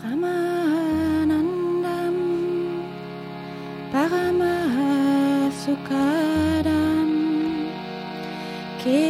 Brahmanandam Paramasukadam Kevalam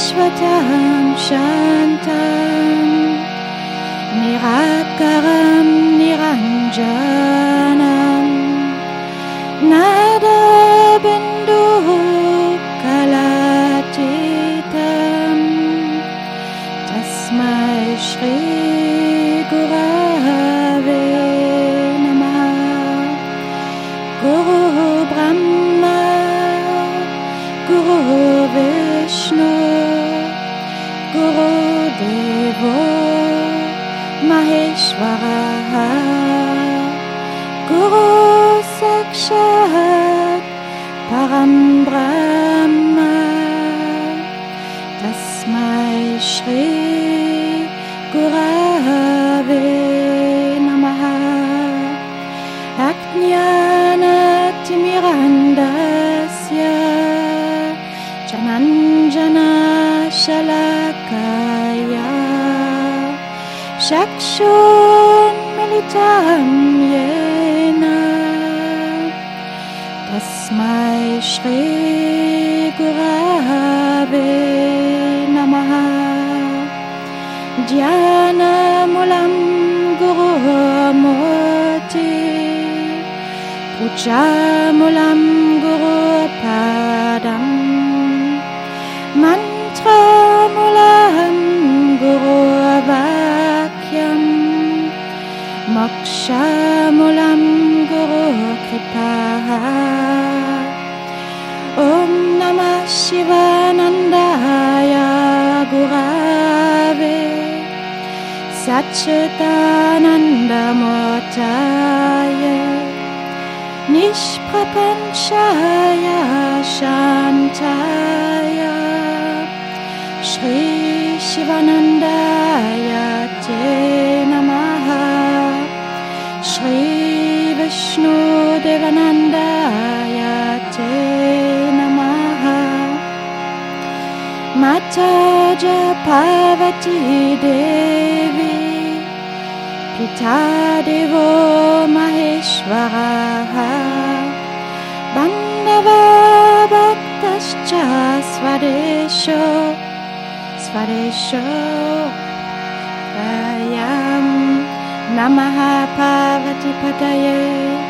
Shashvatam Shantam Nirakaram Niranjanam Nada Bindu Kalatitam Tasmai Shri Gurave Namaha Maheshwara Guru Param Brahma Gurave Namaha Jananjana Shalakaya Shakshun Militam Yena Tasmai Shri Gurave Namaha. Dhyana Mulam Moksha Mulam Guru Kripa. Om Namah Shivanandaya Gurave. Satchitananda Murtaye Nishprapanchaya Shantaya. Shri Shivanandaya Te देवानन्दाय चे नमः। माचोज पार्वती पिता देवो महेष्वाहा भक्तश्चरेशोयं नमः पार्वती पतये